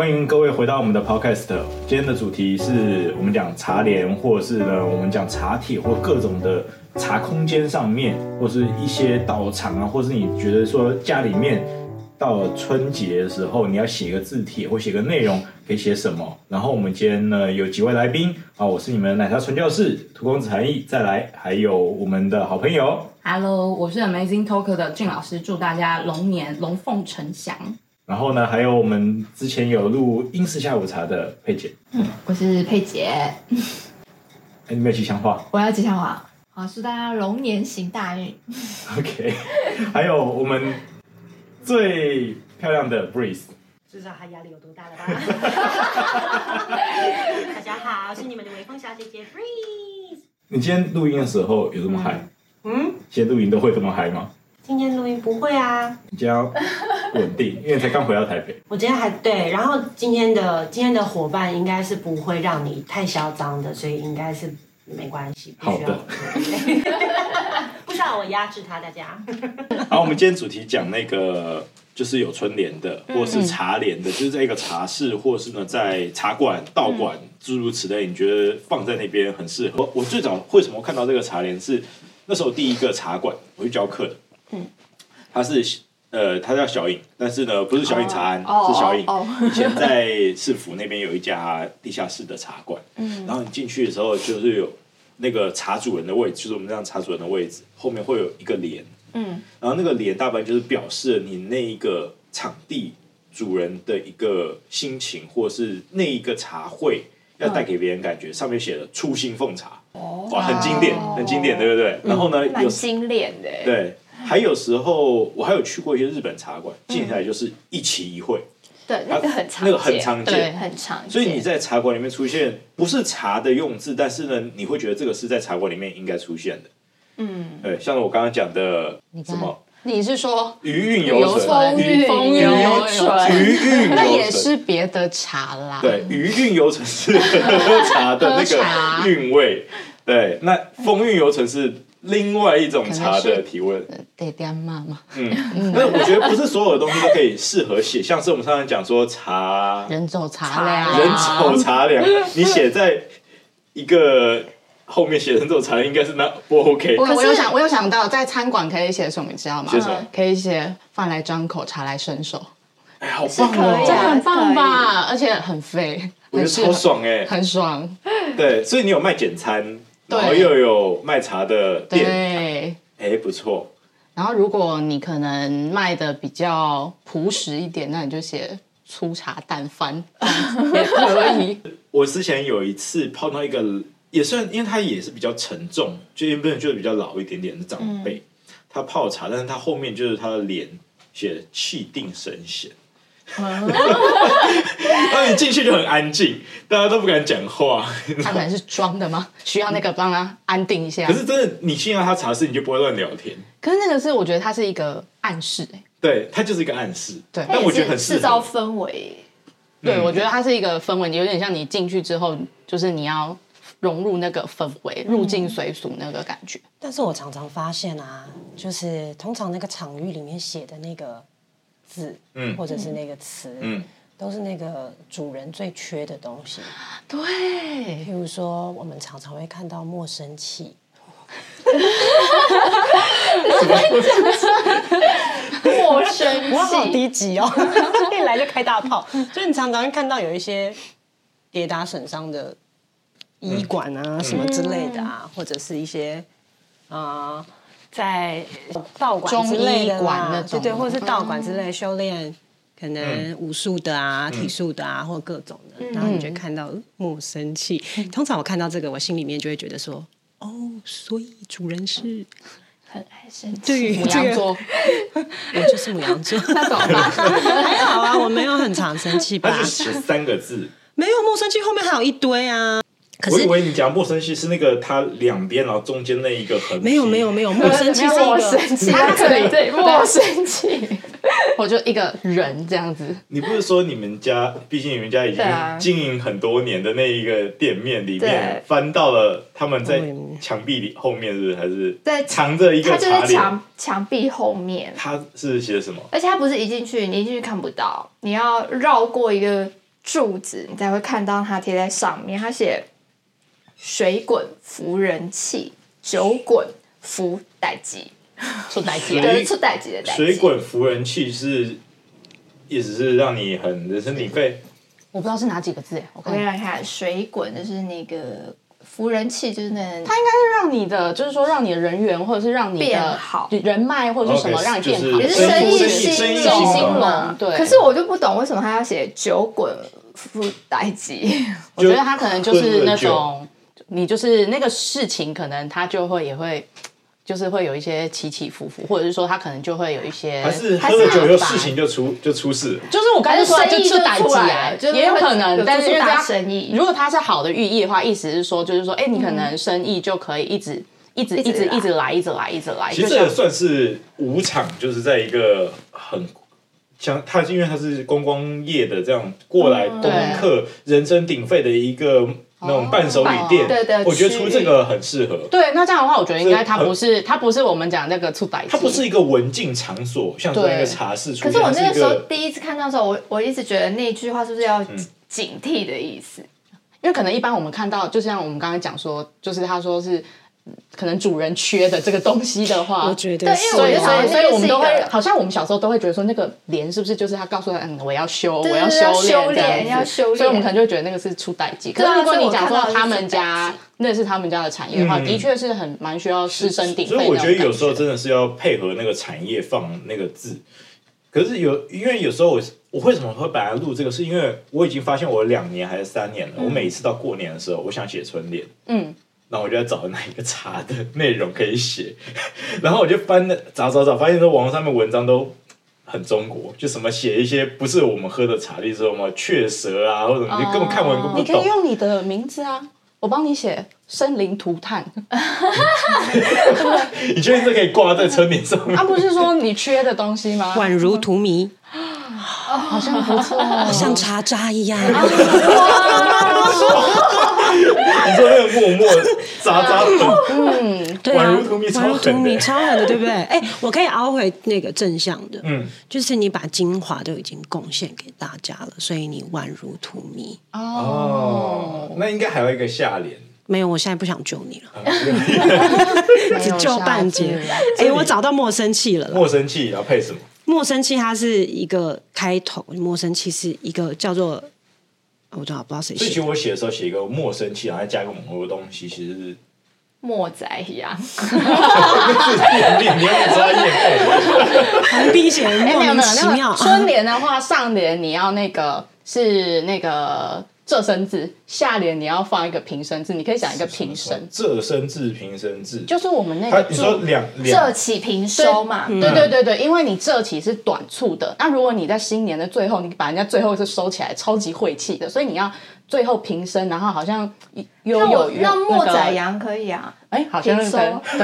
欢迎各位回到我们的 Podcast。今天的主题是我们讲茶联，或者是呢，我们讲茶帖，或各种的茶空间上面，或是一些道场啊，或是你觉得说家里面到了春节的时候，你要写个字帖或写个内容，可以写什么？然后我们今天呢有几位来宾啊，我是你们奶茶传教士荼公子韩毅，再来还有我们的好朋友，Hello，我是 Amazing Talker 的俊老师，祝大家龙年龙凤呈祥。然后呢，还有我们之前有录英式下午茶的佩姐，嗯，我是佩姐。哎，你没有吉祥话？我要吉祥话，好，祝大家龙年行大运。OK，还有我们最漂亮的 Breeze，知道他压力有多大了吧？大家好，我是你们的微风小姐姐 Breeze。你今天录音的时候有这么嗨？嗯，今天录音都会这么嗨吗？今天录音不会啊，你今天要稳定，因为才刚回到台北。我今天还对，然后今天的今天的伙伴应该是不会让你太嚣张的，所以应该是没关系。好的，不需要我压制他，大家。好，我们今天主题讲那个就是有春联的，或是茶联的，嗯、就是在一个茶室，或是呢在茶馆、道馆诸如此类，你觉得放在那边很适合？我最早为什么看到这个茶联是那时候第一个茶馆，我去教课的。嗯，他是呃，他叫小影，但是呢，不是小影茶庵，oh, 是小影。Oh, oh. 以前在市府那边有一家地下室的茶馆，嗯，然后你进去的时候，就是有那个茶主人的位置，就是我们这样茶主人的位置，后面会有一个帘，嗯，然后那个帘大半就是表示你那一个场地主人的一个心情，或是那一个茶会要带给别人感觉，嗯、上面写的“初心奉茶”，哦，哇，很经典，很经典，对不对？然后呢，蛮经典的，对。还有时候，我还有去过一些日本茶馆，静下来就是一期一会，对，那个很常那个很常见，对，很常见。所以你在茶馆里面出现，不是茶的用字，但是呢，你会觉得这个是在茶馆里面应该出现的。嗯，对，像我刚刚讲的什么？你是说余韵犹存？余韵犹存？余韵那也是别的茶啦。对，余韵犹存是 喝茶的那个韵味。对，那风韵犹存是。另外一种茶的提问，得点妈妈。嗯，但是我觉得不是所有的东西都可以适合写，像是我们上次讲说茶，人走茶凉，人走茶凉，你写在一个后面写人走茶凉，应该是那不 OK。我我有想，我有想到在餐馆可以写什么，你知道吗？写什么？可以写饭来张口，茶来伸手。哎，好棒哦，这很棒吧？而且很肥，我觉得超爽哎，很爽。对，所以你有卖简餐。然后又有卖茶的店，对，哎，不错。然后如果你可能卖的比较朴实一点，那你就写粗茶淡饭 也可以。我之前有一次碰到一个，也算，因为他也是比较沉重，就原本就是比较老一点点的长辈，嗯、他泡茶，但是他后面就是他的脸写气定神闲。那你进去就很安静，大家都不敢讲话。他可能是装的吗？需要那个帮他安定一下。可是真的，你信任他查事，你就不会乱聊天。可是那个是，我觉得它是一个暗示，哎，对，它就是一个暗示。对，但我觉得很制造氛围。对，我觉得它是一个氛围，有点像你进去之后，就是你要融入那个氛围，入境随俗那个感觉。但是我常常发现啊，就是通常那个场域里面写的那个。字，嗯，或者是那个词，嗯，都是那个主人最缺的东西。对，譬如说，我们常常会看到陌生气。陌生气，我好低级哦！一来就开大炮，所以你常常会看到有一些跌打损伤的医馆啊，嗯、什么之类的啊，嗯、或者是一些啊。呃在道馆之类的啦，对对，或者是道馆之类修炼，可能武术的啊、体术的啊，或各种的，然后你就看到莫生气。通常我看到这个，我心里面就会觉得说，哦，所以主人是很爱生气。对，牡羊座，我就是母羊座？还好 啊，我没有很常生气吧？就写三个字，没有莫生气，后面还有一堆啊。我以为你讲莫生气是那个它两边，然后中间那一个横。没有没有没有，莫生 气是莫生气，对对，莫生气。我就一个人这样子。你不是说你们家，毕竟你们家已经经营很多年的那一个店面里面，翻到了他们在墙壁里后面，是不是？还是在藏着一个？它就是墙墙壁后面。它是写什么？而且它不是一进去，你一进去看不到，你要绕过一个。柱子，你才会看到它贴在上面。它写“水滚扶人气，酒滚扶代志”，出代机，对，出代机的代志。水滚扶人气是意思是让你很人声鼎沸。我不知道是哪几个字，我我给你看，水滚就是那个扶人气，就是那。它应该是让你的，就是说让你的人缘，或者是让你的变好人脉，或者是什么 Okay, 让你变好，也是生生意兴生意隆兴嘛。对。可是我就不懂为什么他要写酒滚扶代机。我觉得他可能就是那种，你就是那个事情，可能他就会也会。就是会有一些起起伏伏，或者是说他可能就会有一些，还是喝了酒以后事情就出就出事。就是我刚才说就出代志啊，也有可能，但是因为他生意，如果他是好的寓意的话，意思是说就是说，哎，你可能生意就可以一直一直一直一直来，一直来，一直来。其实这也算是五场，就是在一个很像他，因为他是观光业的这样过来观光客人声鼎沸的一个。那种伴手礼店，对对，我觉得出这个很适合。对，那这样的话，我觉得应该它不是它不是我们讲那个出代志，它不是一个文静场所，像是那个茶室。可是我那个时候第一次看到的时候，我我一直觉得那句话是不是要警惕的意思？因为可能一般我们看到，就像我们刚才讲说，就是他说是。可能主人缺的这个东西的话，我觉得对，所以所以所以我们都会，好像我们小时候都会觉得说，那个帘是不是就是他告诉他，嗯，我要修，我要修炼，要修炼，所以我们可能就会觉得那个是出代志。可是如果你讲说他们家那是他们家的产业的话，的确是很蛮需要师生鼎沸。所以我觉得有时候真的是要配合那个产业放那个字。可是有，因为有时候我我为什么会把它录这个，是因为我已经发现我两年还是三年了，我每一次到过年的时候，我想写春联，嗯。然后我就在找哪一个茶的内容可以写，然后我就翻了找找找，发现说网络上面文章都很中国，就什么写一些不是我们喝的茶，例如什么雀舌啊，或者你根本看完都不懂。你可以用你的名字啊，我帮你写生灵涂炭。你确定这可以挂在春联上面？他不是说你缺的东西吗？宛如荼蘼。哦，好像不错，像茶渣一样。你说那个默默渣渣粉，嗯，对啊，宛如荼蘼，超狠的，对不对？哎，我可以熬回那个正向的，嗯，就是你把精华都已经贡献给大家了，所以你宛如荼蘼。哦，那应该还有一个下联。没有，我现在不想救你了，只救半截。哎，我找到莫生气了，莫生气要配什么？莫生气，它是一个开头。莫生气是一个叫做，我正好不知道谁写。所以其实我写的时候写一个莫生气，然后再加一个某个东西，其实是莫仔羊。你你要专业，很逼写莫名其妙。春联的话，上联你要那个是那个。仄声字，下联你要放一个平声字，你可以讲一个平声。仄声字、平声字，就是我们那个。你说两仄起平收嘛？对对对对，因为你仄起是短促的，那如果你在新年的最后，你把人家最后是收起来，超级晦气的，所以你要最后平声，然后好像有有那莫宰羊可以啊？哎，好像是对，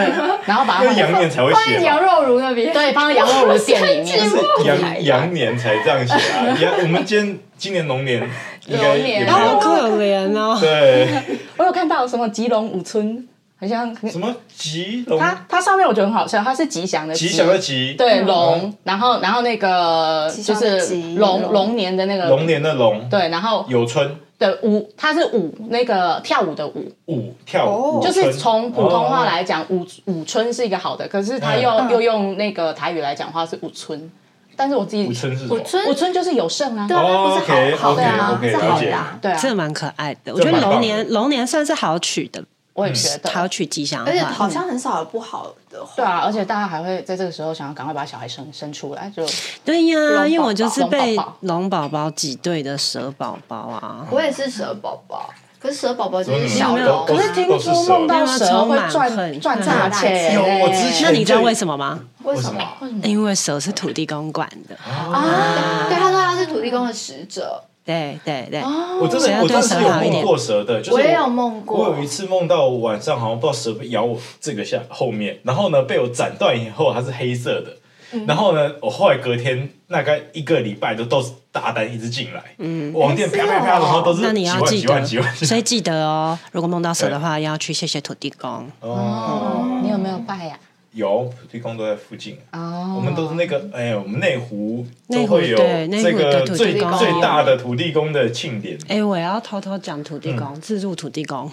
然后把它放 羊年才会写，羊肉炉那边，对，放在羊肉炉店里面，是羊羊年才这样写啊。羊，我们今年今年龙年。龙年。好可怜哦！对，我有看到什么吉龙五村，好像什么吉龙，它它上面我觉得很好笑，它是吉祥的吉祥的吉，对龙，然后然后那个就是龙龙年的那个。龙年的龙，对，然后有春，对舞，它是舞那个跳舞的舞，舞跳舞，就是从普通话来讲，舞舞春是一个好的，可是他又又用那个台语来讲话是舞春。但是我自己，舞春是舞春，舞春就是有胜啊，对啊，不是好好的啊，是好的，对啊，这蛮可爱的。我觉得龙年龙年算是好取的，我也觉得他要去吉祥话，而且好像很少有不好的话。对啊，而且大家还会在这个时候想要赶快把小孩生生出来，就对呀，因为我就是被龙宝宝挤兑的蛇宝宝啊，我也是蛇宝宝。可是蛇宝宝就是小龙，可是听说梦到蛇会赚赚大钱。有，我之前，那你知道为什么吗？为什么？因为蛇是土地公管的啊。对，他说他是土地公的使者。对对对，我真的我真的有梦过蛇的，就是我也有梦过。我有一次梦到晚上好像不知道蛇咬我这个下后面，然后呢被我斩断以后它是黑色的。然后呢，我后来隔天大概一个礼拜都都是大单一直进来，嗯，网店啪啪啪的时候都是几万几万几万，所以记得哦，如果梦到蛇的话，要去谢谢土地公。哦，你有没有拜呀？有土地公都在附近。哦，我们都是那个，哎，我们内湖都会有这个最最大的土地公的庆典。哎，我要偷偷讲土地公，自助土地公，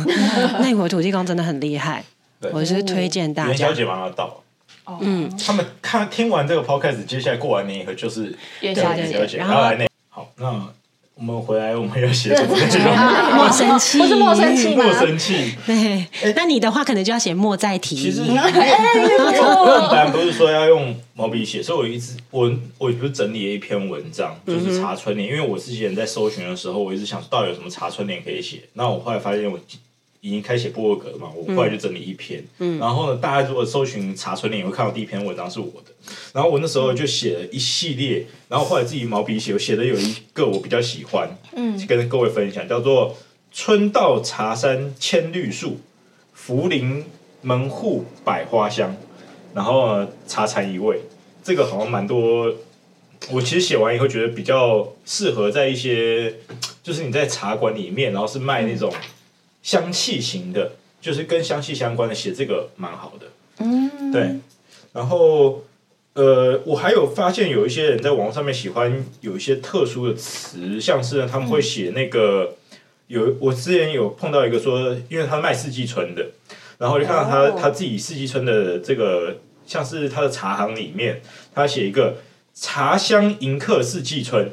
内湖土地公真的很厉害，对。我是推荐大家。元宵。节马上到，嗯，他们看听完这个 podcast，接下来过完年以后就是元宵节然后然后来那好，那我们回来我们要写什么内容？莫生气，不是莫生气莫生气。对，那你的话可能就要写莫再提。其实，因为我们本来不是说要用毛笔写，所以我一直我我不是整理了一篇文章，就是查春联。因为我之前在搜寻的时候，我一直想到底有什么查春联可以写。那我后来发现我已经开写博客格了嘛，我后来就整理一篇。然后呢，大家如果搜寻查春联，也会看到第一篇文章是我的。然后我那时候就写了一系列，然后后来自己毛笔写，我写的有一个我比较喜欢，嗯，跟各位分享，叫做“春到茶山千绿树，福临门户百花香”。然后，茶禅一味，这个好像蛮多。我其实写完以后觉得比较适合在一些，就是你在茶馆里面，然后是卖那种香气型的，就是跟香气相关的，写这个蛮好的。嗯，对。然后，呃，我还有发现有一些人在网络上面喜欢有一些特殊的词，像是呢他们会写那个有我之前有碰到一个说，因为他卖四季春的。然后就看到他、哦他自己四季春的这个，像是他的茶行里面，他写一个茶香迎客四季春，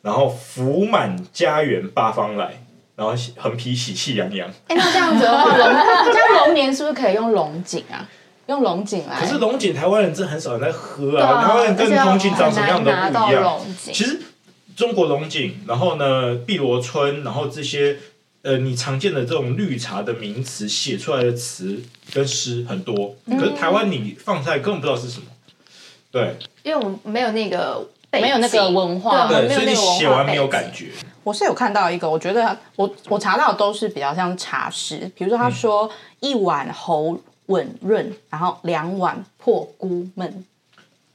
然后福满家园八方来，然后横批喜气洋洋。哎，那这样子的话，龙 这样龙年是不是可以用龙井啊？用龙井来？可是龙井台湾人真的很少人在喝啊，啊台湾人跟龙井长什么样都不一样。其实中国龙井，然后呢碧螺春，然后这些呃你常见的这种绿茶的名词写出来的词跟诗很多，可是台湾你放出来根本不知道是什么。对因为我们没有那个没有那个文化对，所以你写完没有感觉。我是有看到一个，我觉得我我查到的都是比较像茶诗，比如说他说一碗喉稳润，然后两碗破孤闷，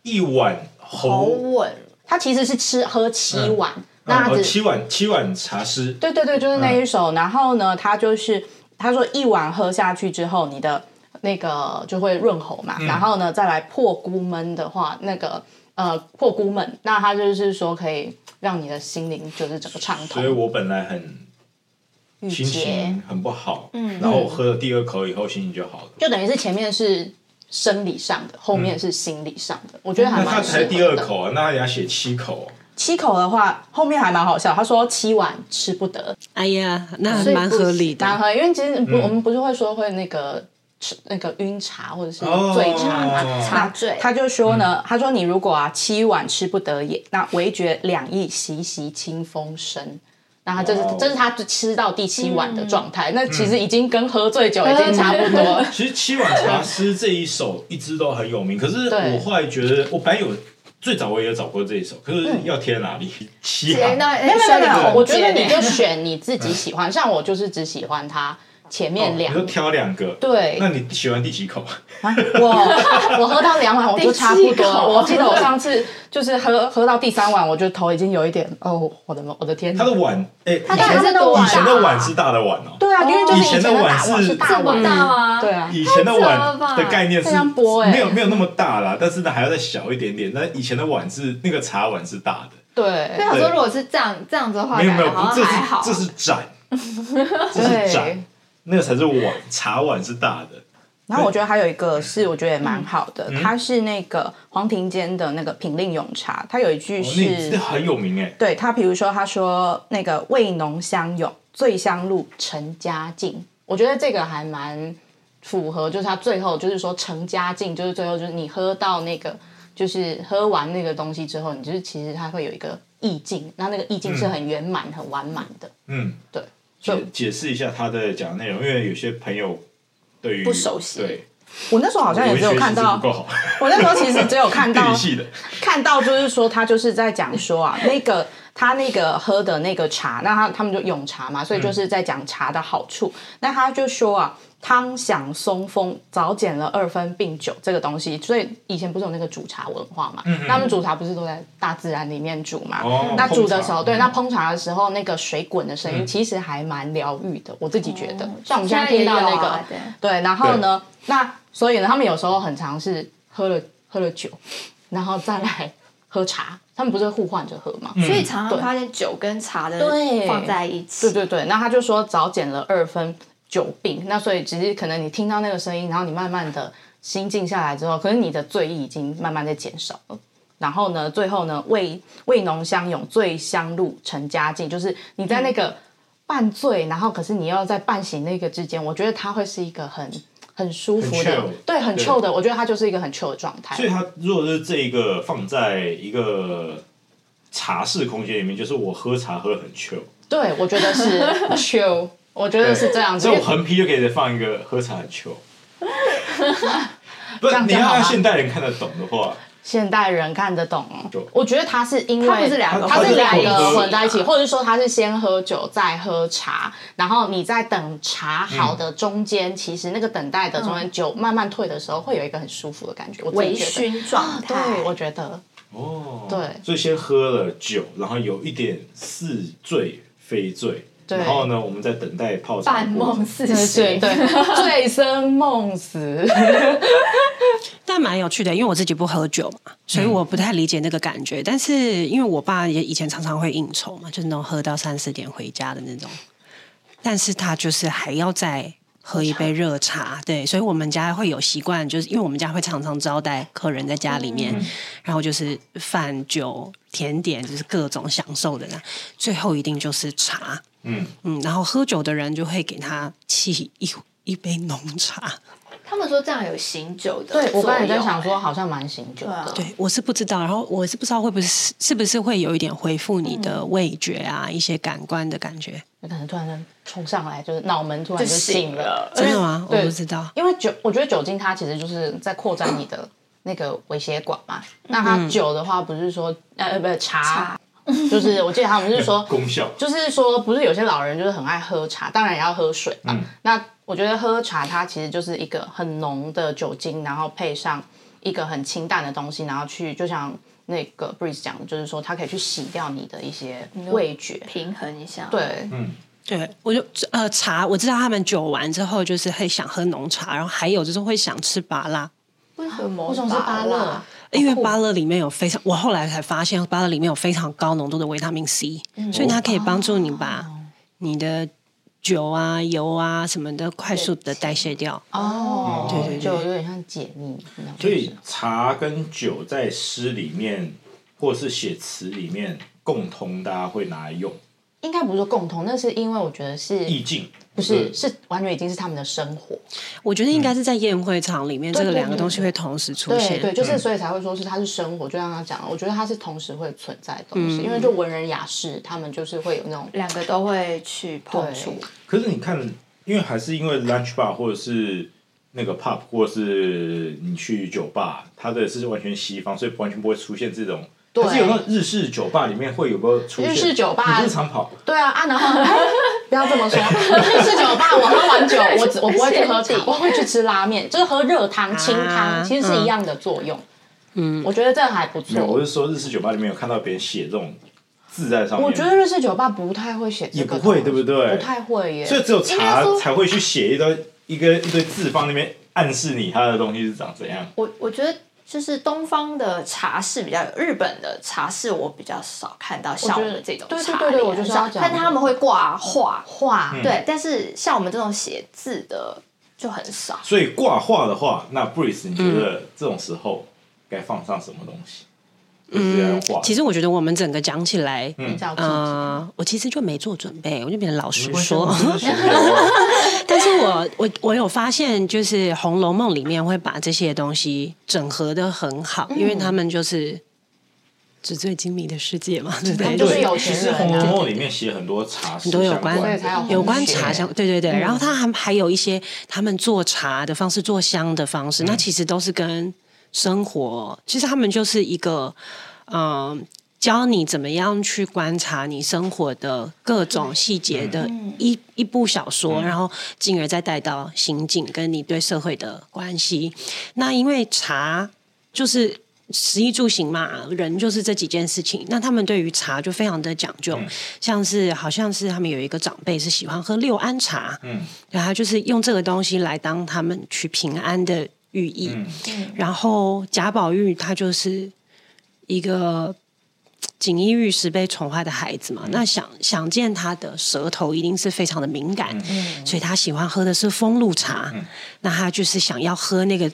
一碗好喉，稳，他其实是吃喝七碗，那七碗七碗茶诗，对对对，就是那一首。然后呢，他就是他说一碗喝下去之后，你的那个就会润喉嘛。然后呢，再来破孤闷的话，那个呃破孤闷，那他就是说可以让你的心灵就是整个畅通。所以我本来很心情很不好，嗯，然后我喝了第二口以后心情就好了。就等于是前面是生理上的，后面是心理上的，我觉得还蛮适合那他才第二的。口啊，那他也要写七口哦。七口的话，后面还蛮好笑。他说七碗吃不得，哎呀，那蛮合理的。蛮合，因为其实不，嗯我们不是会说会那个吃那个晕茶或者是哦醉茶嘛？茶醉他就说呢，他说你如果啊七碗吃不得也，那唯觉两翼习习清风生。那他就是这是他吃到第七碗的状态，那其实已经跟喝醉酒已经差不多了。其实七碗茶诗这一首一直都很有名，可是我后来觉得，我本来有最早我也有找过这一首，可是要贴哪里？七嗯。那没有没有没有，我觉得你就 就选你自己喜欢，像我就是只喜欢它前面两哦你就挑两个，对那你喜欢第几口？我我喝到两碗我就差不多我记得我上次就是喝喝到第三碗，我就头已经有一点哦，我的我的天！他的碗，哎，以前多大以前的碗是大的碗哦，对啊，因为就是以前的的碗是这么大啊，对啊，以前的碗的概念是这样拨欸没有没有那么大啦，但是呢还要再小一点点。那以前的碗是那个茶碗是大的，对所对以我说如果是这样这样子的话，没有没有，这。是这是盏，这是对盏，。那个才是碗，茶碗是大的。然后我觉得还有一个是我觉得也蛮好的，嗯它是那个黄庭坚的那个品令咏茶，它有一句哦，是很有名哎。对他，比如说他说那个味浓香永，醉香露成佳境，我觉得这个还蛮符合，就是他最后就是说成家境，就是最后就是你喝到那个，就是喝完那个东西之后，你就是其实它会有一个意境，那那个意境是很圆满、很完满的。嗯，对，解解释一下他的讲的内容，因为有些朋友对于不熟悉。对，我那时候好像也只有看到我那时候其实只有看到 理系的，看到就是说他就是在讲说啊，那个他那个喝的那个茶，那他他们就用茶嘛，所以就是在讲茶的好处。那他就说啊。汤响松风，早减了二分病酒这个东西，所以以前不是有那个煮茶文化嘛？嗯嗯，他们煮茶不是都在大自然里面煮嘛？哦，那煮的时候，对，那烹茶的时候，那个水滚的声音其实还蛮疗愈的，我自己觉得。像我们现在听到那个，对，然后呢，那所以呢，他们有时候很常是喝了喝了酒，然后再来喝茶，他们不是互换着喝嘛？所以常常发现酒跟茶的放在一起。对对对，那他就说早减了二分。酒病，那所以只是可能你听到那个声音，然后你慢慢的心静下来之后，可能你的醉意已经慢慢在减少了。然后呢，最后呢，味味浓香咏，醉香入成佳境，就是你在那个半醉，嗯、然后可是你要在半醒那个之间，我觉得它会是一个很很舒服的对，很 chill 的。我觉得它就是一个很 chill 的状态。所以它如果是这一个放在一个茶室空间里面，就是我喝茶喝得很 chill。对，我觉得是 chill。我觉得是这样子，所以我横批就可以放一个喝茶很 chill。不是，你要让现代人看得懂的话，现代人看得懂。就我觉得他是因为他是两个，他是两个混在一起，或者说他是先喝酒再喝茶，然后你在等茶好的中间，其实那个等待的中间酒慢慢退的时候，会有一个很舒服的感觉，微醺状态。对，我觉得。哦。对。所以先喝了酒，然后有一点似醉非醉。然后呢，我们在等待泡茶。半梦似醒，对，醉生梦死。但蛮有趣的，因为我自己不喝酒嘛，所以我不太理解那个感觉。嗯、但是因为我爸也以前常常会应酬嘛，就是那种喝到三四点回家的那种。但是他就是还要再喝一杯热茶，对，所以我们家会有习惯，就是因为我们家会常常招待客人在家里面，嗯、然后就是饭酒甜点，就是各种享受的，最后一定就是茶。嗯嗯，然后喝酒的人就会给他沏一一杯浓茶。他们说这样有醒酒的，对，我刚才在想说好像蛮醒酒的。对，我是不知道，然后我是不知道会不会是是不是会有一点恢复你的味觉啊，一些感官的感觉。有可能突然间冲上来，就是脑门突然就醒了，真的吗？我不知道，因为酒，我觉得酒精它其实就是在扩展你的那个微血管嘛。那它酒的话，不是说呃不是茶。就是我记得他们是说 功效，就是说不是有些老人就是很爱喝茶，当然也要喝水嘛。嗯、那我觉得喝茶它其实就是一个很浓的酒精，然后配上一个很清淡的东西，然后去就像那个 Breeze 讲的，就是说它可以去洗掉你的一些味觉，平衡一下。对，嗯，对，我就呃茶，我知道他们酒完之后就是会想喝浓茶，然后还有就是会想吃芭乐。为什么？为什么是芭乐？因为芭乐里面有非常，我后来才发现，芭乐里面有非常高浓度的维他命 C，嗯、所以它可以帮助你把你的酒啊、油啊什么的快速的代谢掉。哦，对对对，就有点像解腻。所以茶跟酒在诗里面，或是写词里面，共通大家会拿来用。应该不是说共通，那是因为我觉得是意境。不是，是完全已经是他们的生活。我觉得应该是在宴会场里面，这个两个东西会同时出现。对，就是所以才会说是它是生活，就像他讲的，我觉得它是同时会存在的东西。因为就文人雅士，他们就是会有那种两个都会去碰触。可是你看，因为还是因为 lunch bar 或者是那个 pub，或者是你去酒吧，它的是完全西方，所以完全不会出现这种。可是有那种日式酒吧里面会有个出现？日式酒吧日常跑。对啊啊，然后不要这么说。日式酒吧，我喝完酒，我我不会去喝茶，我会去吃拉面，就是喝热汤、清汤，其实是一样的作用。嗯，我觉得这还不错。我是说，日式酒吧里面有看到别人写这种字在上面。我觉得日式酒吧不太会写，也不会，对不对？不太会耶。所以只有茶才会去写一堆一个一堆字放那边，暗示你它的东西是长怎样。我我觉得。就是东方的茶室比较有，日本的茶室我比较少看到像我们这种茶，对对对，我就是要讲，但他们会挂画画，对，嗯、但是像我们这种写字的就很少。所以挂画的话，那 Breeze 你觉得这种时候该放上什么东西？嗯，其实我觉得我们整个讲起来，嗯、呃，我其实就没做准备，我就变成老实说。但是我我我有发现，就是《红楼梦》里面会把这些东西整合的很好，嗯、因为他们就是纸醉金迷的世界嘛，对不对？就是有钱人。其实《红楼梦》里面写很多茶，很多有关有关茶香，对对对。嗯、然后他还还有一些他们做茶的方式，做香的方式，嗯、那其实都是跟。生活其实他们就是一个，嗯、呃，教你怎么样去观察你生活的各种细节的一一部小说，然后进而再带到刑警跟你对社会的关系。那因为茶就是。食衣住行嘛，人就是这几件事情。那他们对于茶就非常的讲究，嗯、像是好像是他们有一个长辈是喜欢喝六安茶，嗯，然后就是用这个东西来当他们取平安的寓意。嗯、然后贾宝玉他就是一个锦衣玉食被宠坏的孩子嘛，嗯、那想想见他的舌头一定是非常的敏感，嗯、所以他喜欢喝的是风露茶。嗯、那他就是想要喝那个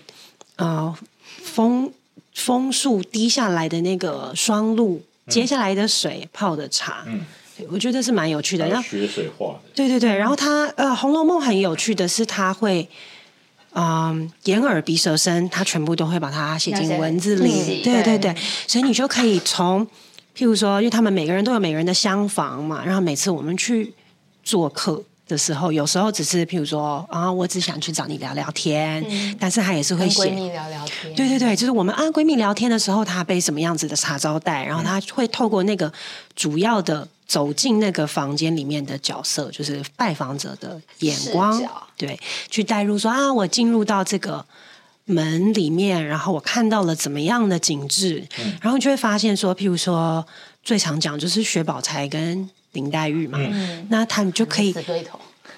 呃风。枫树滴下来的那个霜露，接下来的水泡的茶，嗯，我觉得是蛮有趣的。然后学水化的，对对对。然后他呃，《红楼梦》很有趣的是，他会嗯、呃，眼耳鼻舌身，它全部都会把它写进文字里。对对对，所以你就可以从，譬如说，因为他们每个人都有每个人的厢房嘛，然后每次我们去做客。的时候，有时候只是譬如说啊，我只想去找你聊聊天，嗯、但是他也是会写闺蜜聊聊天。对对对，就是我们啊，闺蜜聊天的时候，她被什么样子的茶招待，然后她会透过那个主要的走进那个房间里面的角色，就是拜访者的眼光，对，去带入说啊，我进入到这个门里面，然后我看到了怎么样的景致，嗯、然后就会发现说，譬如说最常讲就是薛宝钗跟。林黛玉嘛，嗯、那他们就可以对，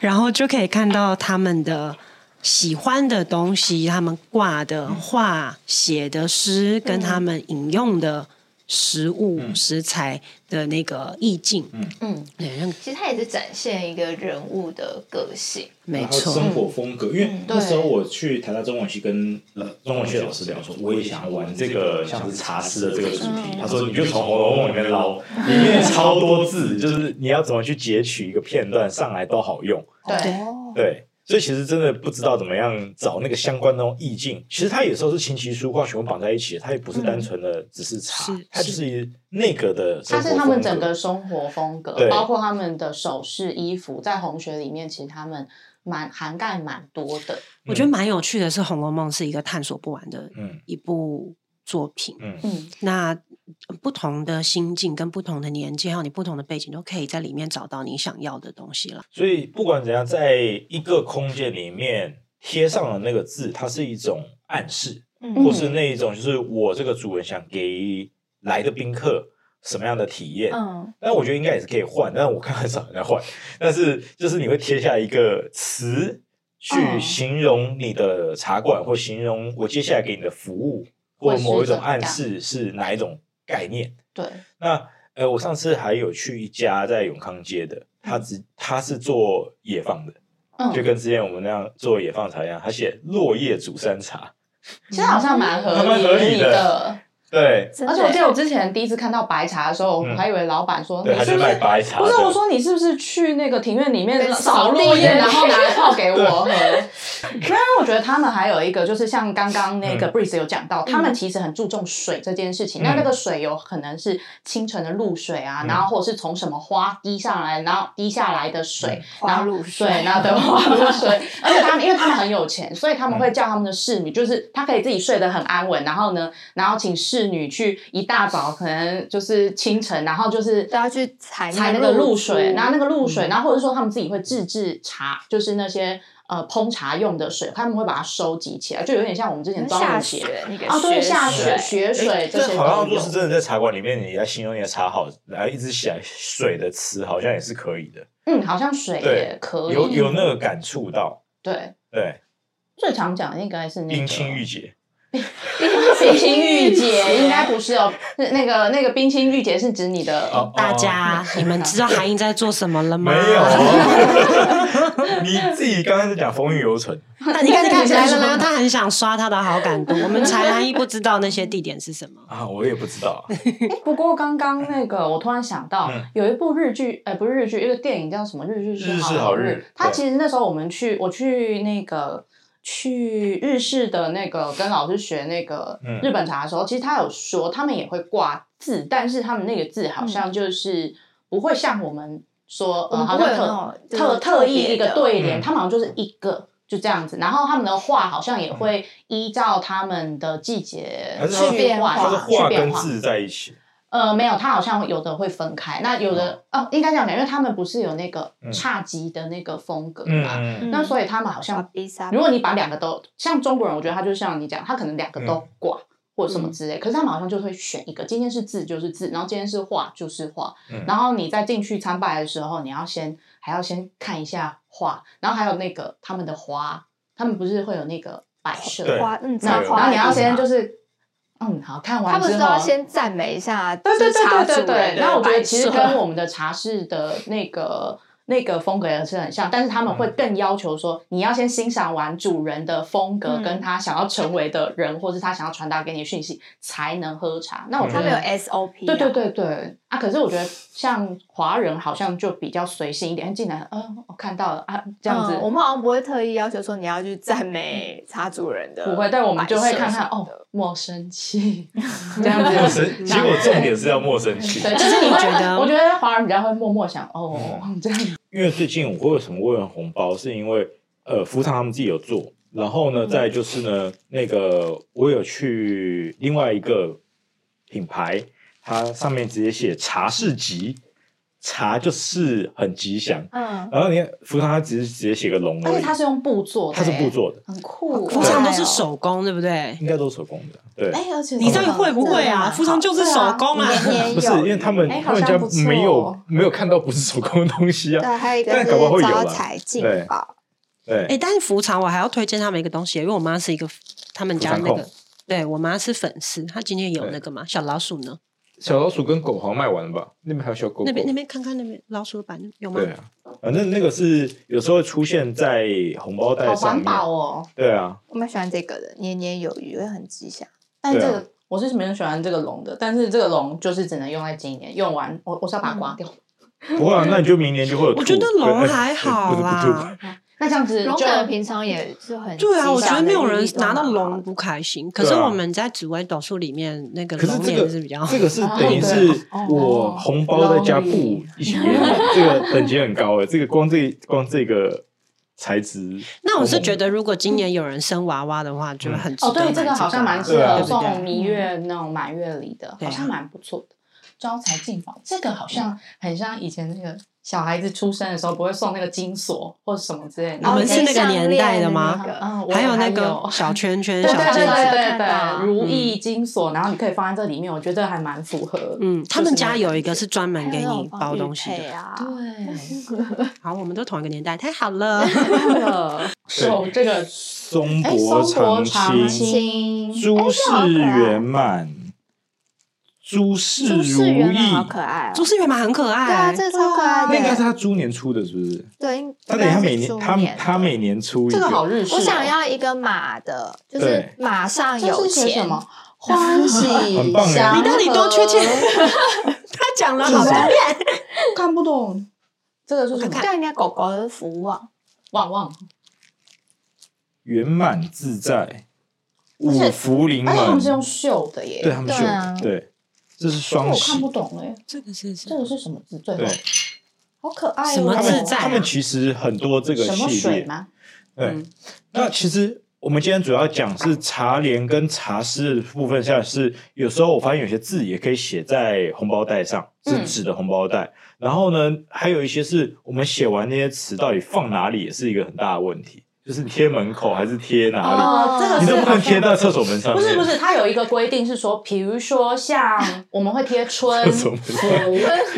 然后就可以看到他们的喜欢的东西，他们挂的画、写的诗，跟他们引用的。食物、嗯、食材的那个意境，嗯，对，其实它也是展现一个人物的个性，没错，生活风格。嗯、因为那时候我去台大中文系跟中文系老师聊说，我也想要玩这个像是茶诗的这个主题。嗯、他说，你就从《红楼梦》里面捞，里面超多字，就是你要怎么去截取一个片段上来都好用。对，对。所以其实真的不知道怎么样找那个相关的那种意境。其实它有时候是琴棋书画全部绑在一起，它也不是单纯的只是茶，嗯、是它就是那个的。它是他们整个生活风格，包括他们的首饰、衣服，在红学里面，其实他们蛮涵盖蛮多的。我觉得蛮有趣的是，《红楼梦》是一个探索不完的一部作品。嗯嗯，那。不同的心境跟不同的年纪，还有你不同的背景，都可以在里面找到你想要的东西了。所以不管怎样，在一个空间里面贴上了那个字，它是一种暗示，嗯、或是那一种就是我这个主人想给来的宾客什么样的体验。嗯，但我觉得应该也是可以换，但我看很少人在换。但是就是你会贴下一个词去形容你的茶馆，或形容我接下来给你的服务，或某一种暗示是哪一种。概念对，那呃，我上次还有去一家在永康街的，他只他是做野放的，嗯，就跟之前我们那样做野放茶一样，他写落叶煮山茶，其实好像蛮合理合理的。对，而且我记得我之前第一次看到白茶的时候，我还以为老板说，你是不是卖白茶？不是，我说你是不是去那个庭院里面扫落叶，然后拿来泡给我。喝？因为我觉得他们还有一个，就是像刚刚那个 Breeze 有讲到，他们其实很注重水这件事情。那那个水有可能是清晨的露水啊，然后或者是从什么花滴上来，然后滴下来的水，然后露水，然后的花露水。而且他们因为他们很有钱，所以他们会叫他们的侍女，就是他可以自己睡得很安稳，然后呢，然后请侍。侍女去一大早，可能就是清晨，然后就是都要去采采那个露水，拿那个露水，然后或者说他们自己会自制茶，就是那些呃烹茶用的水，他们会把它收集起来，就有点像我们之前下雪那个啊，对，下雪雪水这些。好像就是真的在茶馆里面，你来形容你的茶好，然后一直写水的词，好像也是可以的。嗯，好像水也可以，有有那个感触到。对对，最常讲的应该是那个冰清玉洁。冰清玉洁应该不是哦，是那个那个冰清玉洁是指你的。大家，你们知道韩英在做什么了吗？没有，你自己刚刚在讲风韵犹存。你看，你看，来了来了，他很想刷他的好感度。我们才韩一不知道那些地点是什么 啊，我也不知道。不过刚刚那个，我突然想到，有一部日剧，哎，不是日剧，一个电影叫什么？日剧是好日。他其实那时候我们去，我去那个。去日式的那个跟老师学那个日本茶的时候，嗯、其实他有说他们也会挂字，但是他们那个字好像就是不会像我们说，呃，好像特特特意一个对联，嗯、他们好像就是一个就这样子。然后他们的画好像也会依照他们的季节去变化，它是画去变化。跟字在一起。呃，没有，他好像有的会分开。那有的哦，应该这样讲，因为他们不是有那个差级的那个风格嘛，嗯那所以他们好像，如果你把两个都像中国人，我觉得他就像你讲，他可能两个都挂。或者什么之类，可是他们好像就会选一个，今天是字就是字，然后今天是画就是画，嗯、然后你在进去参拜的时候，你要先还要先看一下画，然后还有那个他们的花，他们不是会有那个摆设花，嗯，然后你要先就是，嗯，好看完之后，他们说要先赞美一下，对对对对对对。然后我觉得其实跟我们的茶室的那个。那个风格也是很像，但是他们会更要求说，你要先欣赏完主人的风格，跟他想要成为的人，或是他想要传达给你的讯息，才能喝茶。那我觉得他们有 SOP，对对对对啊。可是我觉得像华人好像就比较随性一点，进来，嗯，我看到了啊，这样子。我们好像不会特意要求说你要去赞美茶主人的，不会，但我们就会看看哦，莫生气 这样子。莫生，结果重点是要莫生气。对，就是你觉得，我觉得华人比较会默默想哦这样。因为最近我会为什么会用红包，是因为呃，福堂他们自己有做，然后呢，再就是呢，那个我有去另外一个品牌，它上面直接写茶是吉，茶就是很吉祥，嗯，然后你看福堂它只是直接写个龙，而且它是用布做的，它是布做的，很酷，福堂都是手工，对不对？应该都是手工的，对。哎，而且你到底会不会啊？福堂就是手工啊，不是因为他们他们家没有没有看到不是手工的东西啊，对，还有一个是招财进宝，对，哎，但是福堂我还要推荐他们一个东西，因为我妈是一个他们家那个，对我妈是粉丝，她今天有那个嘛小老鼠呢。小老鼠跟狗好像卖完了吧？那边还有小狗，狗。那边那边看看那边老鼠版有吗？对啊，反正那个是有时候会出现在红包袋上面。好环保哦。对啊。我蛮喜欢这个的，年年有余会很吉祥。但这个我是没人喜欢这个龙的，但是这个龙就是只能用在今年，用完我我是要把它刮掉。不会啊，那你就明年就会有。我觉得龙还好啦。那这样子，龙可能平常也是很对啊，我觉得没有人拿到龙不开心。可是我们在紫微斗数里面那个龙年是比较，这个是等于是我红包再加布一起这个等级很高诶。这个光这光这个材质，那我是觉得如果今年有人生娃娃的话，就很哦，对，这个好像蛮适合送蜜月那种满月礼的，好像蛮不错的。招财进宝，这个好像很像以前那个。小孩子出生的时候不会送那个金锁或者什么之类的，你们是那个年代的吗？嗯，还有那个小圈圈、小戒指，对对对，如意金锁，然后你可以放在这里面，我觉得还蛮符合。嗯，他们家有一个是专门给你包东西的。对，好，我们都同一个年代，太好了。手这个松柏长青，诸事圆满。诸事如意，好可爱哦！诸事圆满很可爱，对啊，这个超可爱的。那应该是他猪年出的，是不是？对，他等下每年他他每年出一个，这个好日式。我想要一个马的，就是马上有钱，欢喜，很棒哎！你到底多缺钱？他讲了好多遍，看不懂。这个是什么？这应该狗狗的福旺旺旺，圆满自在，五福临门。他们是用绣的耶，对他们绣，对。这是双喜，我看不懂哎，这个是这个是什么字？最后对，好可爱哦。什么字在？他们其实很多这个系列吗？对，那其实我们今天主要讲是茶联跟茶诗的部分，像是有时候我发现有些字也可以写在红包袋上，是纸的红包袋。然后呢，还有一些是我们写完那些词到底放哪里，也是一个很大的问题。就是贴门口还是贴哪里？哦，这个你都不能贴在厕所门上。不是不是，它有一个规定是说，比如说像我们会贴春 福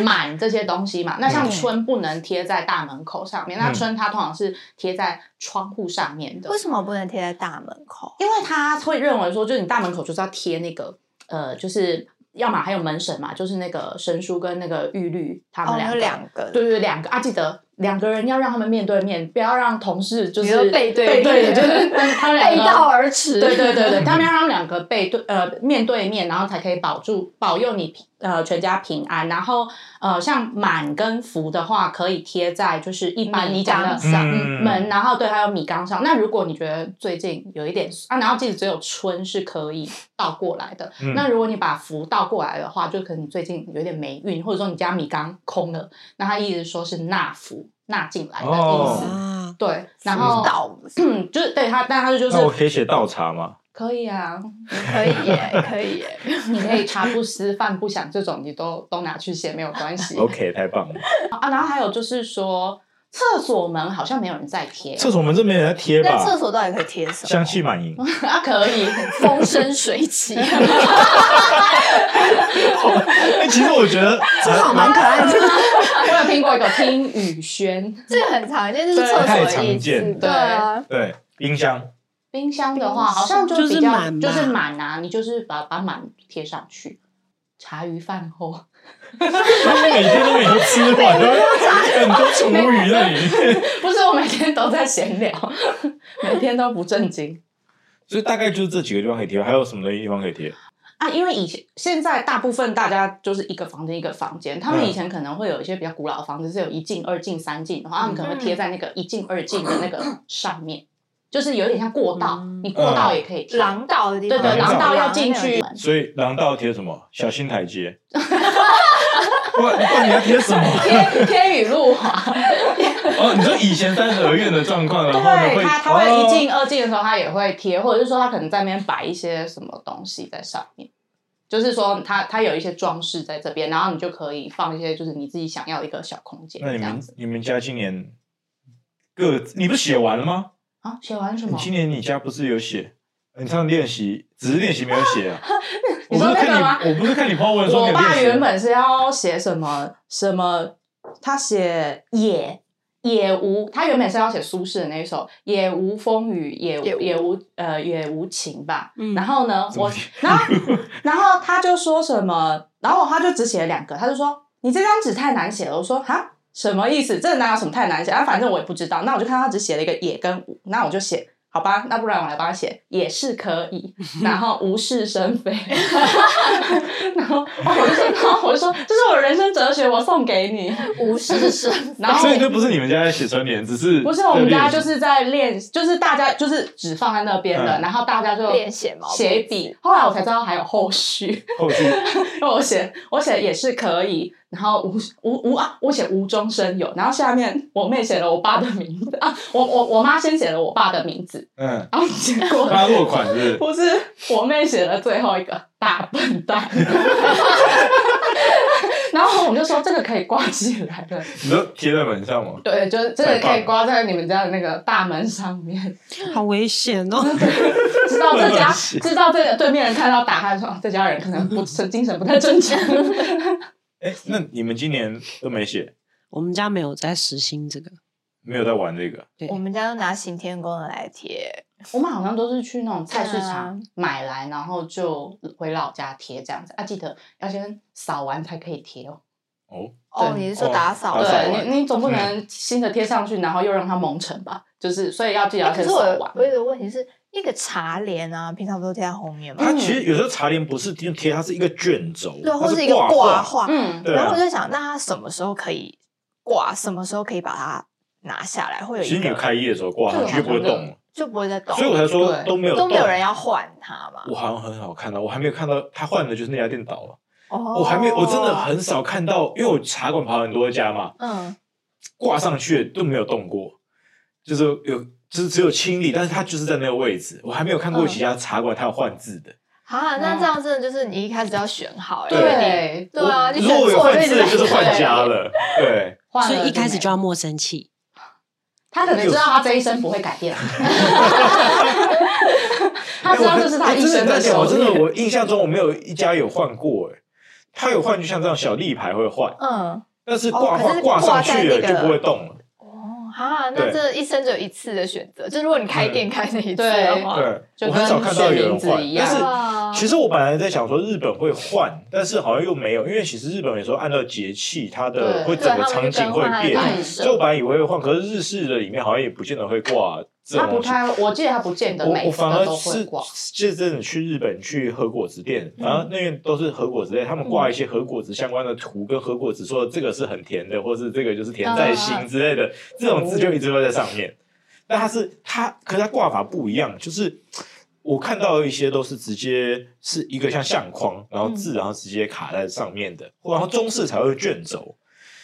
满这些东西嘛，那像春不能贴在大门口上面，那春它通常是贴在窗户上面的。为什么不能贴在大门口？因为他会认为说，就是你大门口就是要贴那个呃，就是。要么还有门神嘛，就是那个神书跟那个玉律，他们两个，两个，对对两个啊，记得两个人要让他们面对面，不要让同事就是背对背对，就是他们背道而驰。对对对对，他们要让两个背对呃面对面，然后才可以保住保佑你呃全家平安。然后呃像满跟福的话，可以贴在就是一般你讲的门，然后对还有米缸上。那如果你觉得最近有一点啊，然后记得只有春是可以倒过来的。那如果你把福倒过来的话，就可能最近有点霉运，或者说你家米缸空了，那他意思说是纳福纳进来的意思。对，然后倒嗯，就是对他，但他就是那我可以写倒茶吗？可以啊，可以耶，可以耶。你可以茶不思饭不想这种，你都都拿去写没有关系。OK，太棒了。啊，然后还有就是说，厕所门好像没有人在贴，厕所门这没人在贴那吧？厕所到底可以贴什么？香气满盈。啊，可以。风生水起，哎，其实我觉得好蛮可爱的。我有听过一个听雨轩，这个很常见，就是厕所太的意常见思。对啊，对冰箱，冰箱的话好像就就是比较就是满啊，你就是把把满贴上去。茶余饭后，每天都没有吃完，都很多厨余在里面。不是我每天都在闲聊，每天都不正经所以大概就是这几个地方可以贴，还有什么地方可以贴？啊。因为以前现在大部分大家就是一个房间一个房间，他们以前可能会有一些比较古老的房子是有一进二进三进的话，他们可能会贴在那个一进二进的那个上面，就是有点像过道，你过道也可以贴。廊道的地方，对对，廊道要进去，所以廊道贴什么？小心台阶。不然不然你要贴什么？贴贴雨露华。哦，你说以前三合院的状况，然后呢对，他他会一进哦二进的时候，他也会贴，或者是说他可能在那边摆一些什么东西在上面，就是说他他有一些装饰在这边，然后你就可以放一些就是你自己想要一个小空间那你们子。你们家今年各你不是写完了吗？啊，写完什么？今年你家不是有写？你上练习只是练习没有写啊？我你不是看说那个吗你，我不是看你 po 文说我爸原本是要写什么什么，他写也也无，他原本是要写苏轼的那一首“也无风雨也也无呃也无情”吧。嗯然后呢，我然后 然后他就说什么，然后他就只写了两个，他就说你这张纸太难写了。我说哈什么意思？这哪有什么太难写啊？反正我也不知道。那我就看他只写了一个也跟无，那我就写。好吧，那不然我来帮他写，也是可以，然后无事生非，然后我就说，然后我就说，这是我人生哲学，我送给你。无事生。然后 所以这不是你们家在写春联，只是不是我们家就是在练，就是大家就是纸放在那边的，嗯然后大家就练写毛笔写笔。后来我才知道还有后续，后续因为我写我写也是可以，然后无无无啊，我写无中生有，然后下面我妹写了我爸的名字啊，我我我妈先写了我爸的名字，嗯，然后结果他落款是不是？不是我妹写了最后一个大笨蛋，然后我们就说这个可以挂起来的，你说贴在门上吗？对，就是这个可以挂在你们家的那个大门上面，好危险哦！知道这家 知道这个对面人看到打开说哦这家人可能不精神不太正常，哎，那你们今年都没写，我们家没有在实行这个，没有在玩这个？对我们家都拿行天宫的来贴，我们好像都是去那种菜市场啊买来，然后就回老家贴这样子啊，记得要先扫完才可以贴哦。哦，哦，你是说打扫的？对完你，你总不能新的贴上去，然后又让它蒙尘吧？就是所以要记得要先可是我扫完。我有一个问题是，那个茶帘啊，平常不都贴在后面吗？它其实有时候茶帘不是贴贴，它是一个卷轴，对，或是一个挂挂画。嗯，然后我，就想，那它什么时候可以挂？什么时候可以把它拿下来？会有一个其实你开业的时候挂上去就不会动了，就不会再动，所以我才说都没有都没有人要换它嘛。我好像很少看到，我还没有看到他换的就是那家店倒了。哦我还没，我真的很少看到，因为我茶馆跑很多家嘛，嗯，挂上去的都没有动过，就是有，就是只有清理，但是它就是在那个位置，我还没有看过其他茶馆它有换字的。啊，那这样真的就是你一开始就要选好，对因为你对，对啊，你如果有换字的，就是换家了。对，换所以一开始就要莫生气。他可能知道他这一生不会改变，他知道这是他一生的修我真的，我印象中我没有一家有换过，哎，他有换就像这样小立牌会换，嗯，但是挂哦可是画挂上去了就不会动了。哦，哈，那这一生只有一次的选择，就如果你开店开那一次对的话，对，就我很少看到有人换，但是。其实我本来在想说日本会换，但是好像又没有，因为其实日本有时候按照节气，它的会整个场景会变就我本来以为会换，可是日式的里面好像也不见得会挂。他不太，我记得他不见得我每反而是挂。就是真的去日本去和果子店，然后那边都是和果子店，他们挂一些和果子相关的图，跟和果子说这个是很甜的，或是这个就是甜在心之类的，这种字就一直会在上面。但它是它，可是它挂法不一样，就是。我看到一些都是直接是一个像相框，然后字然后直接卡在上面的，然后中式才会卷轴。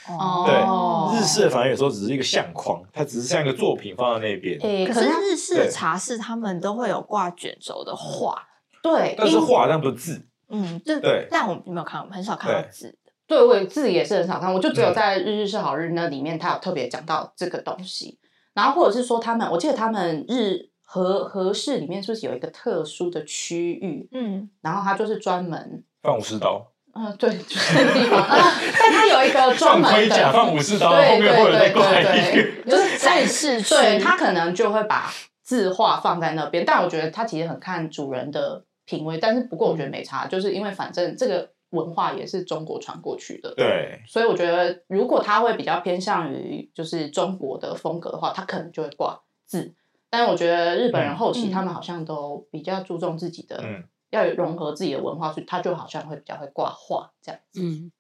哦对，日式的反而有时候只是一个相框，它只是像一个作品放在那边，诶，可是日式的茶室他们都会有挂卷轴的画，对，但是画但不是字。嗯，就对但我没有看，很少看到字。对，我也自己也是很少看，我就只有在《日日是好日》那里面，他有特别讲到这个东西。然后或者是说，他们我记得他们日和和室里面是不是有一个特殊的区域？嗯，然后他就是专门，放武士刀，嗯、呃，对，就是那个地方。啊但他有一个专门的盔甲，放武士刀，后对面会有再对挂一对个。对，就是展示区对他可能就会把字画放在那边，但我觉得他其实很看主人的品味。但是不过我觉得没差，就是因为反正这个文化也是中国传过去的，对，所以我觉得如果他会比较偏向于就是中国的风格的话，他可能就会挂字。但是我觉得日本人后期嗯他们好像都比较注重自己的，嗯要融合自己的文化，所以他就好像会比较会挂画这样子。嗯，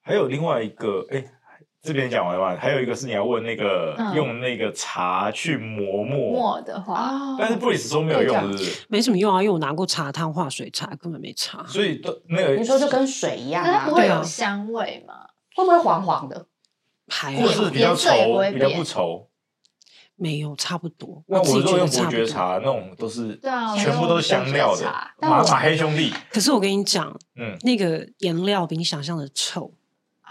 还有另外一个，哎，这边讲完了吗？还有一个是你要问那个嗯用那个茶去磨墨，墨的话，啊但是布里斯说没有用，是不是？没什么用啊，因为我拿过茶汤化水茶，根本没茶。所以都那个你说就跟水一样啊它不，会有香味吗？会不会黄黄的？还或是比较稠，比较不稠。没有，差不多。那我如果用伯。爵茶那种都是，对啊全部都是香料的马马黑兄弟，可是我跟你讲，嗯，那个颜料比你想象的臭，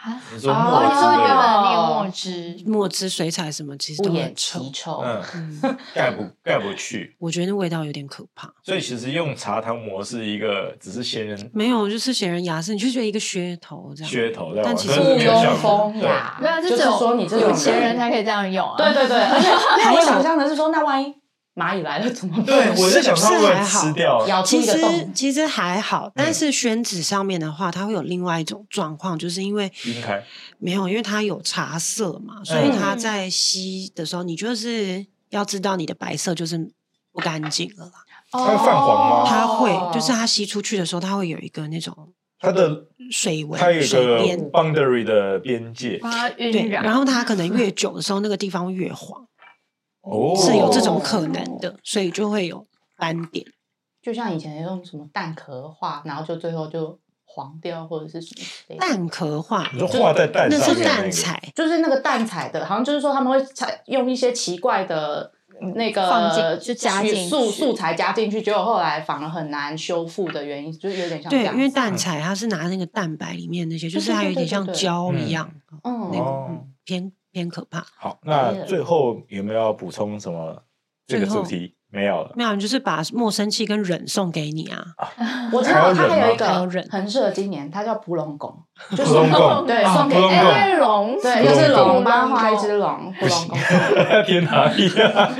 啊，你说墨之类的，原本那个墨汁，墨汁、水彩什么其实都很臭。臭。嗯，嗯，盖不盖不去，我觉得那味道有点可怕。所以其实用茶汤磨是一个只是闲人没有，就是闲人雅士，你就觉得一个噱头这样。噱头但其实可是没有效庸果风雅，对啊，就是只有说你这种有钱人才可以这样用啊。对对对，而且还有我想象的是说，那万一蚂蚁来了怎么办？对，我在想它会吃掉？咬出其实一个洞。其实还好，但是宣纸上面的话，它会有另外一种状况，就是因为晕开，没有，因为它有茶色嘛，所以它在吸的时候，你就是要知道你的白色就是不干净了它会泛黄吗？它会，就是它吸出去的时候，它会有一个那种它的水纹、它有一个 boundary 的边界。它对，然后它可能越久的时候，那个地方越黄，哦，是有这种可能的，所以就会有斑点。就像以前用什么蛋壳画，然后就最后就黄掉或者是什么。蛋壳画你说画在蛋那是上面。那个蛋彩，就是那个蛋彩的，好像就是说他们会采用一些奇怪的那个放进就加进素素材加进去，结果后来反而很难修复的原因，就是有点像对，样。因为蛋彩它是拿那个蛋白里面那些，就是它有点像胶一样，嗯。那个哦。嗯偏偏可怕。好，那最后有没有要补充什么？这个主题没有了。没有，你就是把莫生气跟忍送给你啊。我知道他还有一个很适合今年，它叫蒲龙宫，就普龙贡，对啊送给普龙贡哎，龙。对，就是龙，贡帮他画一只龙，蒲龙宫。天哪呀！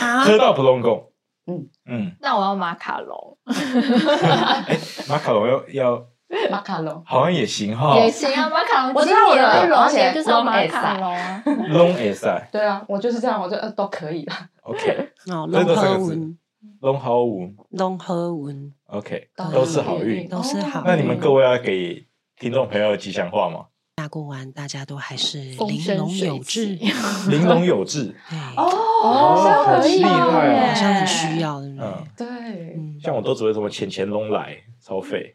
啊？喝到普龙宫，嗯。嗯，那我要马卡龙。哎，马卡龙要要马卡龙，好像也行哈，也行啊，马卡龙我知道我的今年龙而且就是马卡龙啊。龙也赛对啊，我就是这样，我就呃都可以了。，OK，哦，龙这都是个字和文，龙和文龙和文，OK，都都是好运。都是好运。那你们各位要给听众朋友吉祥话吗？大过完，大家都还是玲珑有水致。玲珑有致，对，哦好厉害哦好像很需要，对不对？嗯，对，嗯，像我都只会什么钱钱龙来，超费。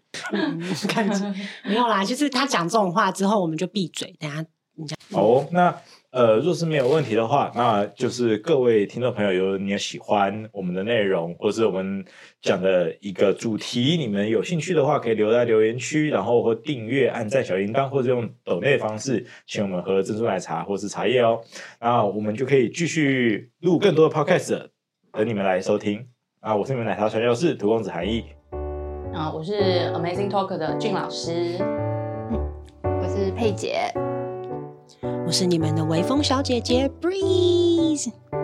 看着没有啦，就是他讲这种话之后，我们就闭嘴。等下你讲，好哦，那呃，若是没有问题的话，那就是各位听众朋友，有你有喜欢我们的内容，或是我们讲的一个主题，你们有兴趣的话，可以留在留言区，然后或订阅、按赞小铃铛，或者用抖内的方式请我们喝珍珠奶茶或是茶叶哦。那我们就可以继续录更多的 podcast，等你们来收听。啊，我是你们奶茶传教士涂公子韩毅，啊，我是 Amazing Talk 的俊老师，我是佩姐，我是你们的微风小姐姐 Breeze。好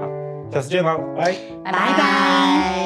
下次见喽，拜。拜拜拜